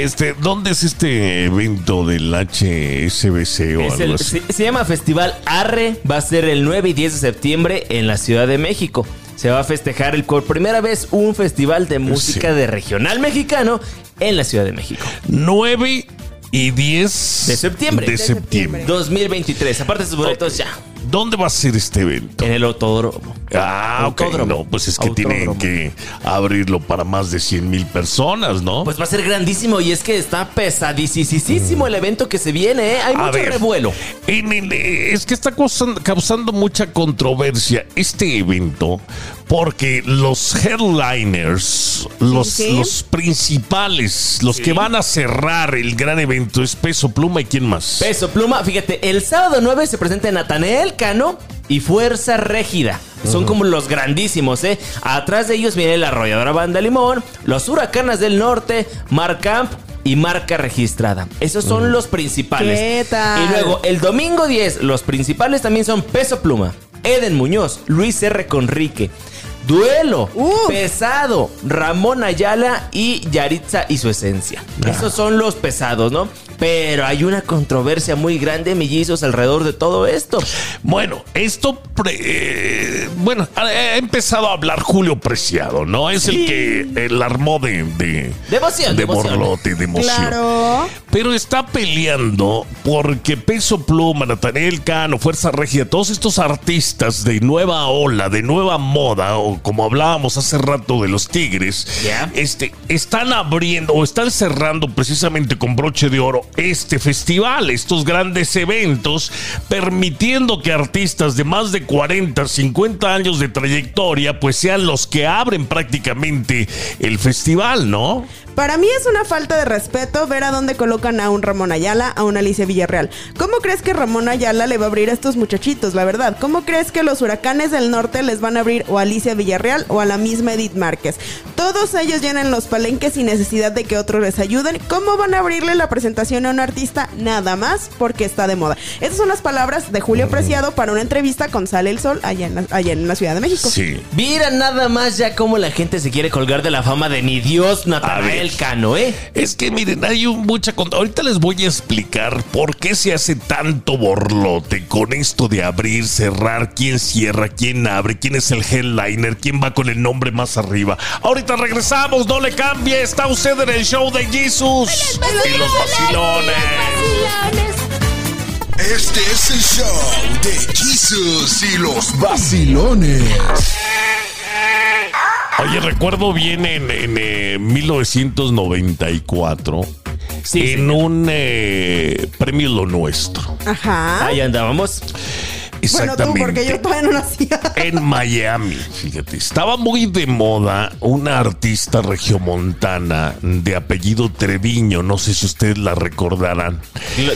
este, ¿dónde es este evento del HSBC o Es algo el- así? se, se llama Festival Arre, va a ser el 9 y 10 de septiembre en la Ciudad de México. Se va a festejar el, por primera vez un festival de música Sí. de regional mexicano en la Ciudad de México. 9 y 10 De septiembre. De De septiembre. 2023. Aparte sus boletos ya ¿Dónde va a ser este evento? en el autódromo. Ah, ok. Autódromo. No, pues es que tienen que abrirlo para más de 100 mil personas, ¿no? Pues va a ser grandísimo y es que está pesadísimo el evento que se viene, ¿eh? Hay A mucho ver, revuelo. en el- eh, es que está causando, causando mucha controversia este evento porque los headliners, los, sí. los principales, los que van a cerrar el gran evento es Peso Pluma y quién más. Peso Pluma, fíjate, el sábado 9 se presenta Natanael Cano y Fuerza Régida. Son como los grandísimos, ¿eh? Atrás de ellos viene la arrolladora Banda Limón, los Huracanes del Norte, Marcamp y marca registrada. Esos son los principales. ¿Qué tal? Y luego el domingo 10, los principales también son Peso Pluma, Eden Muñoz, Luis R. Conrique. Duelo, pesado, Ramón Ayala y Yaritza y su esencia. Esos son los pesados, ¿no? Pero hay una controversia muy grande, mellizos, alrededor de todo esto. Bueno, esto, pre- eh, bueno, ha, ha empezado a hablar Julio Preciado, ¿no? Es el que el armó de, de, Devoción, de devoción. borlote, de emoción. Claro. Pero está peleando porque Peso Pluma, Nathaniel Cano, Fuerza Regia, todos estos artistas de nueva ola, de nueva moda, o como hablábamos hace rato de los Tigres, este, están abriendo o están cerrando precisamente con broche de oro este festival, estos grandes eventos, permitiendo que artistas de más de 40, 50 años de trayectoria, pues sean los que abren prácticamente el festival, ¿no? Para mí es una falta de respeto ver a dónde colocan a un Ramón Ayala, a una Alicia Villarreal. ¿Cómo crees que Ramón Ayala le va a abrir a estos muchachitos, la verdad? ¿Cómo crees que los huracanes del norte les van a abrir o a Alicia Villarreal o a la misma Edith Márquez? Todos ellos llenan los palenques sin necesidad de que otros les ayuden. ¿Cómo van a abrirle la presentación a un artista nada más porque está de moda? Esas son las palabras de Julio Preciado para una entrevista con Sale el Sol allá en la, allá en la Ciudad de México. Sí. Mira nada más ya cómo la gente se quiere colgar de la fama de mi Dios, Natanael Cano, ¿eh? Es que miren, hay un- mucha Ahorita les voy a explicar por qué se hace tanto borlote con esto de abrir, cerrar, quién cierra, quién abre, quién es el headliner, quién va con el nombre más arriba. Ahorita regresamos, no le cambie, está usted en el show de Jesus y los vacilones. Este es el show de Jesús y los vacilones. Oye, recuerdo bien en, en, eh, 1994 Sí, en señor. un eh, premio Lo Nuestro. Ajá. Ahí andábamos. Bueno, Exactamente. tú, porque yo todavía no nacía. en Miami, fíjate, estaba muy de moda una artista regiomontana de apellido Treviño, no sé si ustedes la recordarán,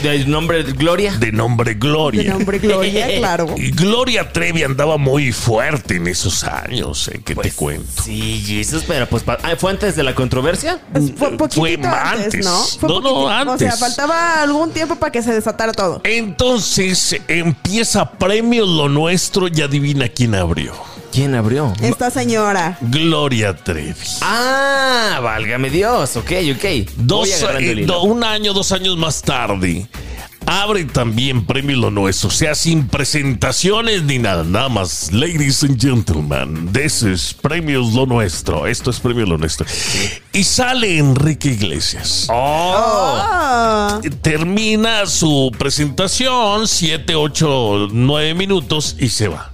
¿De nombre Gloria? de nombre Gloria. De nombre Gloria, claro. Y Gloria Trevi andaba muy fuerte en esos años, ¿eh? que te cuento. Sí, Jesus, pero pues ah, fue antes de la controversia. Pues Fue antes, antes. ¿no? Fue No, no, poquitito. O antes. sea, faltaba algún tiempo para que se desatara todo. Entonces empieza Premio Lo Nuestro y adivina quién abrió. ¿Quién abrió? Esta señora. Gloria Trevi. Ah, válgame Dios. Ok, ok. Dos, eh, do- un año, dos años más tarde, abre también Premio Lo Nuestro. O sea, sin presentaciones ni nada. Nada más, ladies and gentlemen, this is Premios Lo Nuestro. Esto es Premio Lo Nuestro. Y sale Enrique Iglesias. Ah. Termina su presentación, 7, 8, 9 minutos y se va.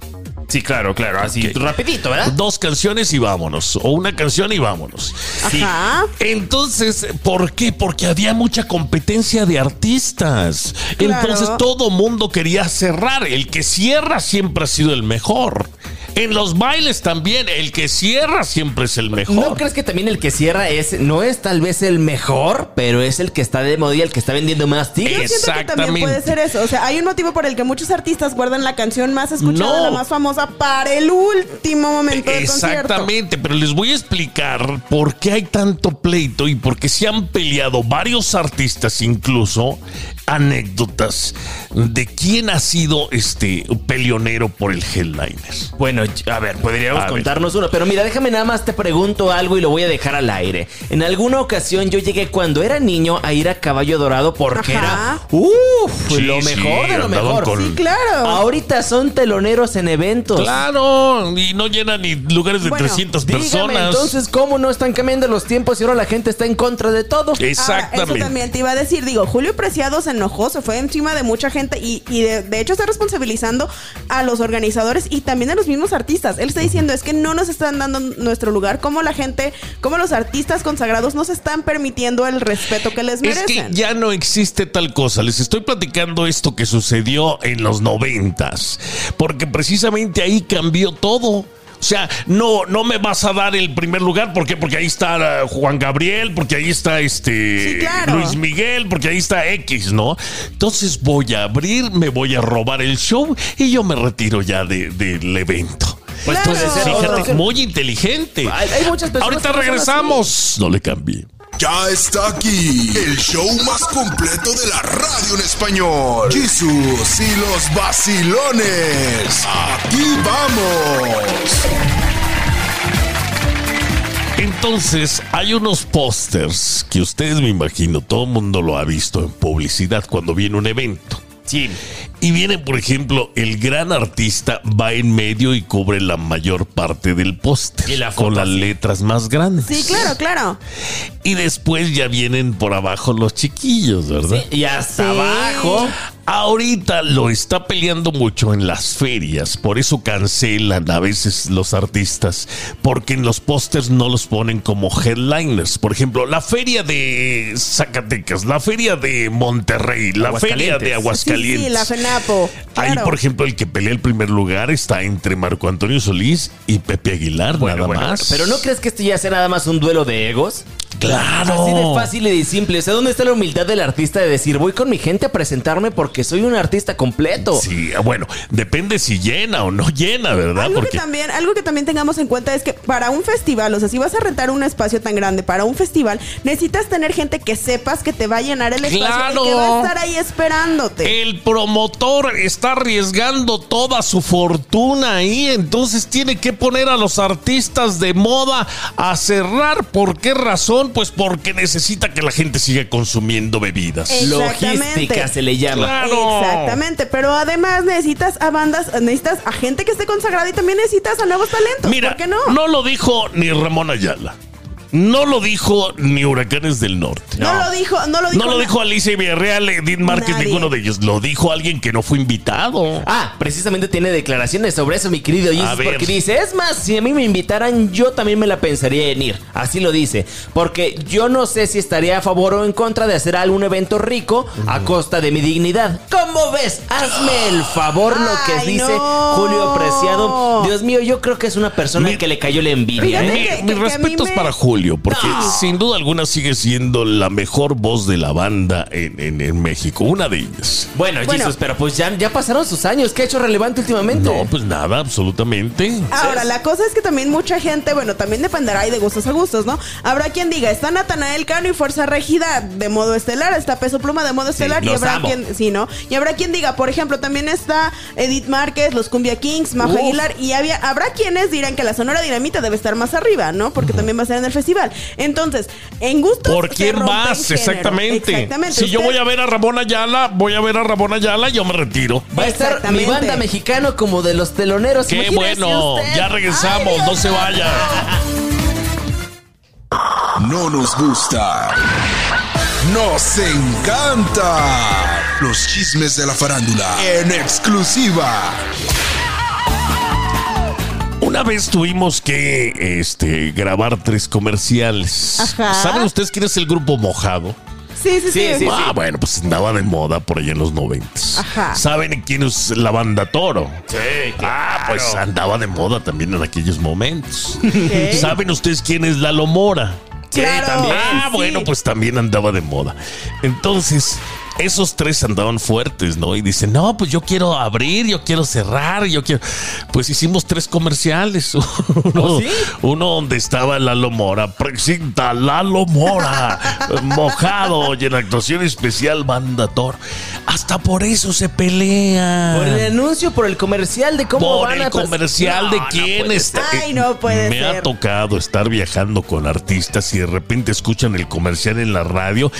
Sí, claro, claro. Así Ok. rapidito, ¿verdad? Dos canciones y vámonos. O una canción y vámonos. Ajá. Entonces, ¿por qué? Porque había mucha competencia de artistas. Claro. Entonces todo mundo quería cerrar. El que cierra siempre ha sido el mejor. En los bailes también, el que cierra siempre es el mejor. ¿No crees que también el que cierra es, no es tal vez el mejor, pero es el que está de moda y el que está vendiendo más Yo tickets? siento que también puede ser eso. O sea, hay un motivo por el que muchos artistas guardan la canción más escuchada, No. la más famosa, para el último momento del concierto. Exactamente, pero les voy a explicar por qué hay tanto pleito y por qué se han peleado varios artistas, incluso anécdotas de quién ha sido este peleonero por el headliner. Bueno, a ver, podríamos A ver. contarnos uno, pero mira, déjame nada más te pregunto algo y lo voy a dejar al aire. En alguna ocasión yo llegué cuando era niño a ir a Caballo Dorado porque Ajá. era uff, Sí, lo sí, mejor de lo mejor. con- Sí, claro. Ahorita son teloneros en eventos. Claro, y no llenan ni lugares de Bueno, 300 Dígame, personas. entonces, ¿cómo no están cambiando los tiempos y ahora la gente está en contra de todo? Ahora, Exactamente. eso también te iba a decir, digo, Julio Preciado se enojó, se fue encima de mucha gente y, y de, de hecho está responsabilizando a los organizadores y también a los mismos artistas. Él está diciendo es que no nos están dando nuestro lugar, como la gente, como los artistas consagrados no se están permitiendo el respeto que les Es merecen. que ya no existe tal cosa. Les estoy platicando esto que sucedió en los noventas. Porque precisamente ahí cambió todo. O sea, no, no me vas a dar el primer lugar. ¿Por qué? Porque ahí está uh, Juan Gabriel, porque ahí está este Sí, claro. Luis Miguel, porque ahí está X, ¿no? Entonces voy a abrir, me voy a robar el show y yo me retiro ya de- del evento. Pues Claro. puede ser Fíjate, otra. muy inteligente. Hay- hay muchas personas Ahorita regresamos. No le cambié. Ya está aquí el show más completo de la radio en español. Jesús y los vacilones. Aquí vamos. Entonces, hay unos pósters que ustedes me imagino, todo el mundo lo ha visto en publicidad cuando viene un evento. Sí. Y viene, por ejemplo, el gran artista va en medio y cubre la mayor parte del póster. La Con las letras más grandes. Sí, claro, claro. Y después ya vienen por abajo los chiquillos, ¿verdad? Y hasta Sí. abajo. Ahorita lo está peleando mucho en las ferias, por eso cancelan a veces los artistas, porque en los pósters no los ponen como headliners. Por ejemplo, la feria de Zacatecas, la feria de Monterrey, la feria de Aguascalientes. Sí, la FENAPO. Ahí, por ejemplo, el que pelea el primer lugar está entre Marco Antonio Solís y Pepe Aguilar, Bueno, nada bueno, más. Pero ¿no crees que esto ya sea nada más un duelo de egos? Claro. Así de fácil y de simple. O sea, ¿dónde está la humildad del artista de decir, voy con mi gente a presentarme porque soy un artista completo? Sí, bueno, depende si llena o no llena, ¿verdad? Algo Porque que, también, algo que también tengamos en cuenta es que para un festival, o sea, si vas a rentar un espacio tan grande para un festival, necesitas tener gente que sepas que te va a llenar el espacio Claro. y que va a estar ahí esperándote. El promotor está arriesgando toda su fortuna ahí, entonces tiene que poner a los artistas de moda a cerrar. ¿Por qué razón? Pues porque necesita que la gente siga consumiendo bebidas. Logística se le llama. Claro. Exactamente, pero además necesitas a bandas, necesitas a gente que esté consagrada y también necesitas a nuevos talentos. Mira, ¿Por qué no? no lo dijo ni Ramón Ayala. No lo dijo ni Huracanes del Norte. No, lo dijo, no lo dijo. No lo dijo Alicia Villarreal, Edith Márquez, Nadie. ninguno de ellos. Lo dijo alguien que no fue invitado. Ah, precisamente tiene declaraciones sobre eso, mi querido A Jesus, ver. porque dice, es más, si a mí me invitaran, yo también me la pensaría en ir. Así lo dice, porque yo no sé si estaría a favor o en contra de hacer algún evento rico a costa de mi dignidad. ¿Cómo ves? Hazme el favor lo que Ay, dice no. Julio Preciado. Dios mío, yo creo que es una persona Mi- que le cayó la envidia, ¿eh? Que- mis que respetos me- para Julio, porque No. sin duda alguna sigue siendo la mejor voz de la banda en, en- en México. Una de ellas. Bueno, Bueno. Jesus, pero pues ya, ya pasaron sus años. ¿Qué ha hecho relevante últimamente? No, pues nada, absolutamente. Ahora, la cosa es que también mucha gente, bueno, también dependerá y de gustos a gustos, ¿no? Habrá quien diga, está Natanael Cano y Fuerza Regida de modo estelar, está Peso Pluma de modo estelar y habrá amo. quien, sí, ¿no? Y habrá quien diga, por ejemplo, también está Edith Márquez, los Cumbia Kings, Majo Uf. Aguilar y había, habrá quienes dirán que la Sonora Dinamita debe estar más arriba, ¿no? Porque también va a ser en el festival. Entonces, en gustos ¿Por quién vas? Exactamente. Exactamente. Si yo voy a ver a Ramón Ayala, voy a ver a Ramón Ayala, yo me retiro. Va a estar mi banda mexicano como de los teloneros. Qué imagínese bueno, usted. ya regresamos, Ay, Dios no se mío. vaya. No nos gusta. Nos encanta. Los chismes de la farándula en exclusiva. Una vez tuvimos que este, grabar tres comerciales. Ajá. ¿Saben ustedes quién es el grupo Mojado? Sí, sí, sí. Sí, sí, ah, bueno, pues andaba de moda por allá en los noventas. Ajá. ¿Saben quién es la banda Toro? Sí, Ah, pues andaba de moda también en aquellos momentos. Ok. ¿Saben ustedes quién es Lalo Mora? Sí, Claro. también. Ah, Sí. bueno, pues también andaba de moda. Entonces, esos tres andaban fuertes, ¿no? Y dicen, no, pues yo quiero abrir, yo quiero cerrar, yo quiero. Pues hicimos tres comerciales. Uno, ¿Oh, sí? uno donde estaba Lalo Mora, presenta Lalo Mora, mojado y en actuación especial Banda Thor. Hasta por eso se pelea. Por el anuncio, por el comercial de cómo Por van el a comercial de no quién está. Ay, no puede Me ser. ha tocado estar viajando con artistas y de repente escuchan el comercial en la radio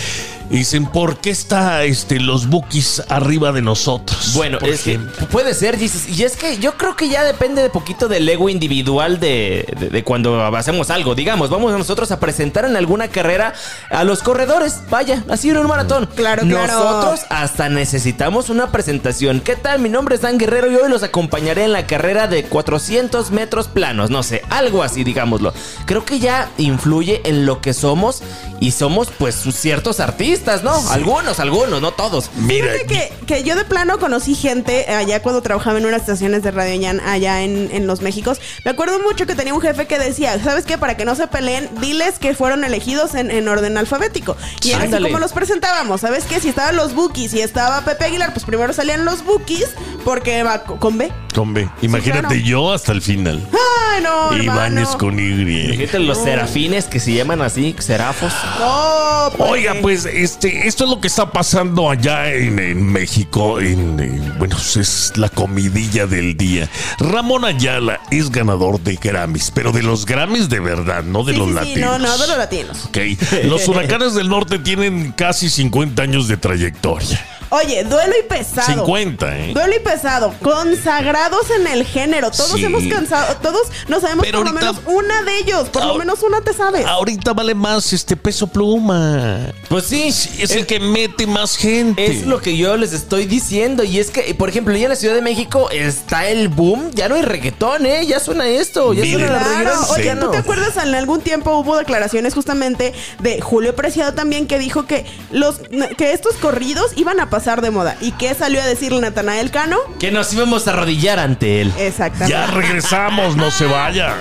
y dicen, ¿por qué está este, los bookies arriba de nosotros? Bueno, es que puede ser, Jesus. Y es que yo creo que ya depende de poquito del ego individual de, de- de cuando hacemos algo. Digamos, vamos nosotros a presentar en alguna carrera a los corredores. Vaya, así en un maratón. Claro, claro. Nosotros hasta necesitamos una presentación. ¿Qué tal? Mi nombre es Dan Guerrero y hoy los acompañaré en la carrera de 400 metros planos. No sé, algo así, digámoslo. Creo que ya influye en lo que somos y somos, pues, ciertos artistas, ¿no? Algunos, algunos, no todos. Mira, Fíjate que, que yo de plano conocí gente allá cuando trabajaba en unas estaciones de Radio Ñan allá en, en Los Méxicos. Me acuerdo mucho que tenía un jefe que decía, ¿sabes qué? Para que no se peleen, diles que fueron elegidos en, en orden alfabético. Y era así como los presentábamos. ¿Sabes qué? Si estaban los Bookies y estaba Pepe Aguilar, pues primero salían los Bookies porque va co- con B. con B. Imagínate claro. yo hasta el final. Ay, no, hermano. con Y. Fíjate los serafines que se llaman así, serafos. No, pues. Oiga, pues este, esto es lo que está pasando allá en, en México. En, en- bueno, pues, es la comidilla del día. Ramón Ayala es ganador de Grammys, pero de los Grammys de verdad, no de Sí, los sí, sí, latinos. no, no, de los latinos. Ok, los huracanes del norte tienen casi 50 años de trayectoria. Oye, duelo y pesado. 50, ¿eh? Duelo y pesado, consagrados en el género. Todos Sí. hemos cansado, todos no sabemos Pero por lo ahorita- menos una de ellos, por lo menos una te sabes. Ahorita vale más este peso pluma. Pues sí, Sí, es el que mete más gente. Es lo que yo les estoy diciendo. Y es que, por ejemplo, ya en la Ciudad de México está el boom. Ya no hay reggaetón, ¿eh? Ya suena esto. Ya Miren. suena la Claro, oye, ¿tú no. te acuerdas? En algún tiempo hubo declaraciones justamente de Julio Preciado también que dijo que los que estos corridos iban a pasar de moda. ¿Y qué salió a decirle Natanael Cano? Que nos íbamos a arrodillar ante él. Exactamente. Ya regresamos, no se vaya.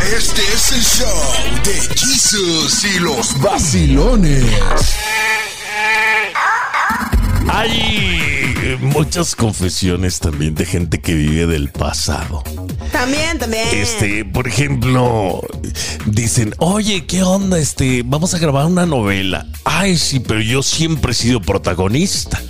Este es el show de Jesus y los vacilones. Hay eh, muchas confesiones también de gente que vive del pasado. También, también. Este, por ejemplo, dicen, oye, ¿qué onda? Este, vamos a grabar una novela. Ay, sí, pero yo siempre he sido protagonista.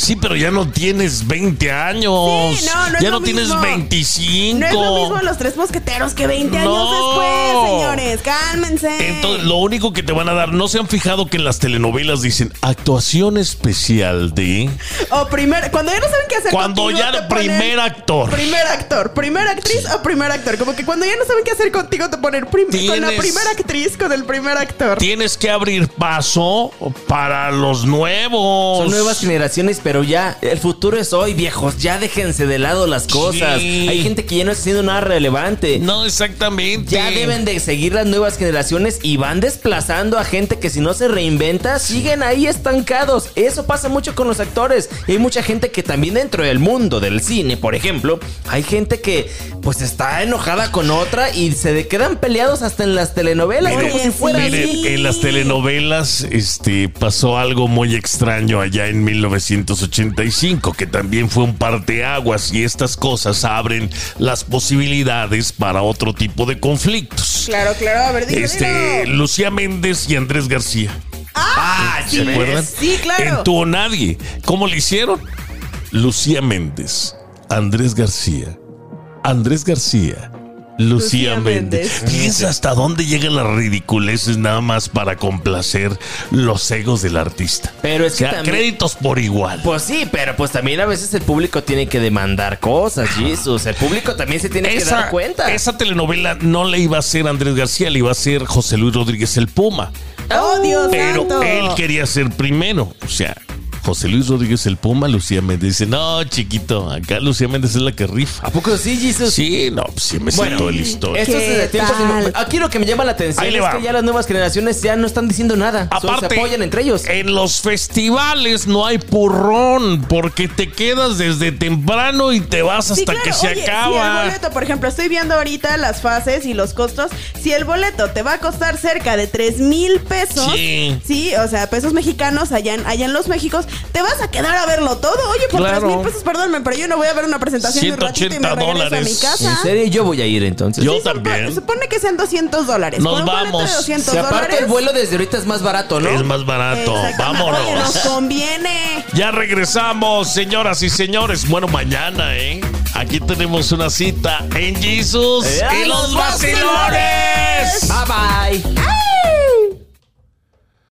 Sí, pero ya no tienes 20 años. Sí, no, no es ya lo no tienes mismo. 25. No es lo mismo los tres mosqueteros que 20 años después, señores. Cálmense. Entonces, lo único que te van a dar, ¿no se han fijado que en las telenovelas dicen actuación especial de... O primer, cuando ya no saben qué hacer. Cuando contigo, ya te ponen primer actor. Primer actor, primer actriz o primer actor. Como que cuando ya no saben qué hacer contigo, te ponen prim- con la Tienes- primera actriz, con el primer actor. Tienes que abrir paso para los nuevos. Son nuevas generaciones, pero ya el futuro es hoy, viejos. Ya déjense de lado las cosas. Sí. Hay gente que ya no está haciendo nada relevante. No, exactamente. Ya deben de seguir las nuevas generaciones y van desplazando a gente que si no se reinventa, siguen ahí estancados. Eso pasa mucho con los actores. Y hay mucha gente que también dentro del mundo del cine, por ejemplo, hay gente que pues está enojada con otra y se quedan peleados hasta en las telenovelas, Mire, como si fuera Mire, así. en las telenovelas este, pasó algo muy extraño allá en 1985, que también fue un parteaguas y estas cosas abren las posibilidades para otro tipo de conflictos. Claro, claro. A ver, dilo, Este. Lucía Méndez y Andrés García. Ah, ¿Se ¿ves? acuerdan? Sí, claro. En Tu o Nadie. ¿Cómo le hicieron? Lucía Méndez, Andrés García, Andrés García, Lucía, Lucía Méndez. Fíjense hasta dónde llegan las ridiculeces nada más para complacer los egos del artista. Pero es O que sea, también- créditos por igual. Pues sí, pero pues también a veces el público tiene que demandar cosas, Jesus. El público también se tiene que dar cuenta. esa telenovela no le iba a hacer Andrés García, le iba a hacer José Luis Rodríguez el Puma. ¡Oh, Dios Pero santo! él quería ser primero. O sea, José Luis Rodríguez el Puma, Lucía Méndez dice, no, chiquito, acá Lucía Méndez es la que rifa. ¿A poco sí, Jesus? Sí, no, pues sí me Bueno, toda la historia. Esto es ¿Qué de tiempos inmo- Aquí lo que me llama la atención Ahí le es va. que ya las nuevas generaciones ya no están diciendo nada. Solo Aparte, se apoyan entre ellos. en los festivales no hay purrón porque te quedas desde temprano y te vas hasta Sí, claro. que se Oye, Si el acaba. boleto, por ejemplo, estoy viendo ahorita las fases y los costos. Si el boleto te va a costar cerca de 3 mil pesos, Sí. o sea, pesos mexicanos allá en, allá en los Méxicos, te vas a quedar a verlo todo. Oye, por Claro. 3 mil pesos, perdónme, pero yo no voy a ver una presentación de un ratito y me 180 regreso a mi dólares. casa. ¿En serio? Yo voy a ir entonces. Yo Sí, también. Supone que sean 200 dólares. Nos vamos. de 200 Si aparte dólares. el vuelo desde ahorita es más barato, ¿no? Es más barato. Oye, nos Vámonos. conviene. Ya regresamos, señoras y señores. Bueno, mañana, ¿eh? Aquí tenemos una cita en Jesus ¡Eh, y los los vacilones. Bye bye.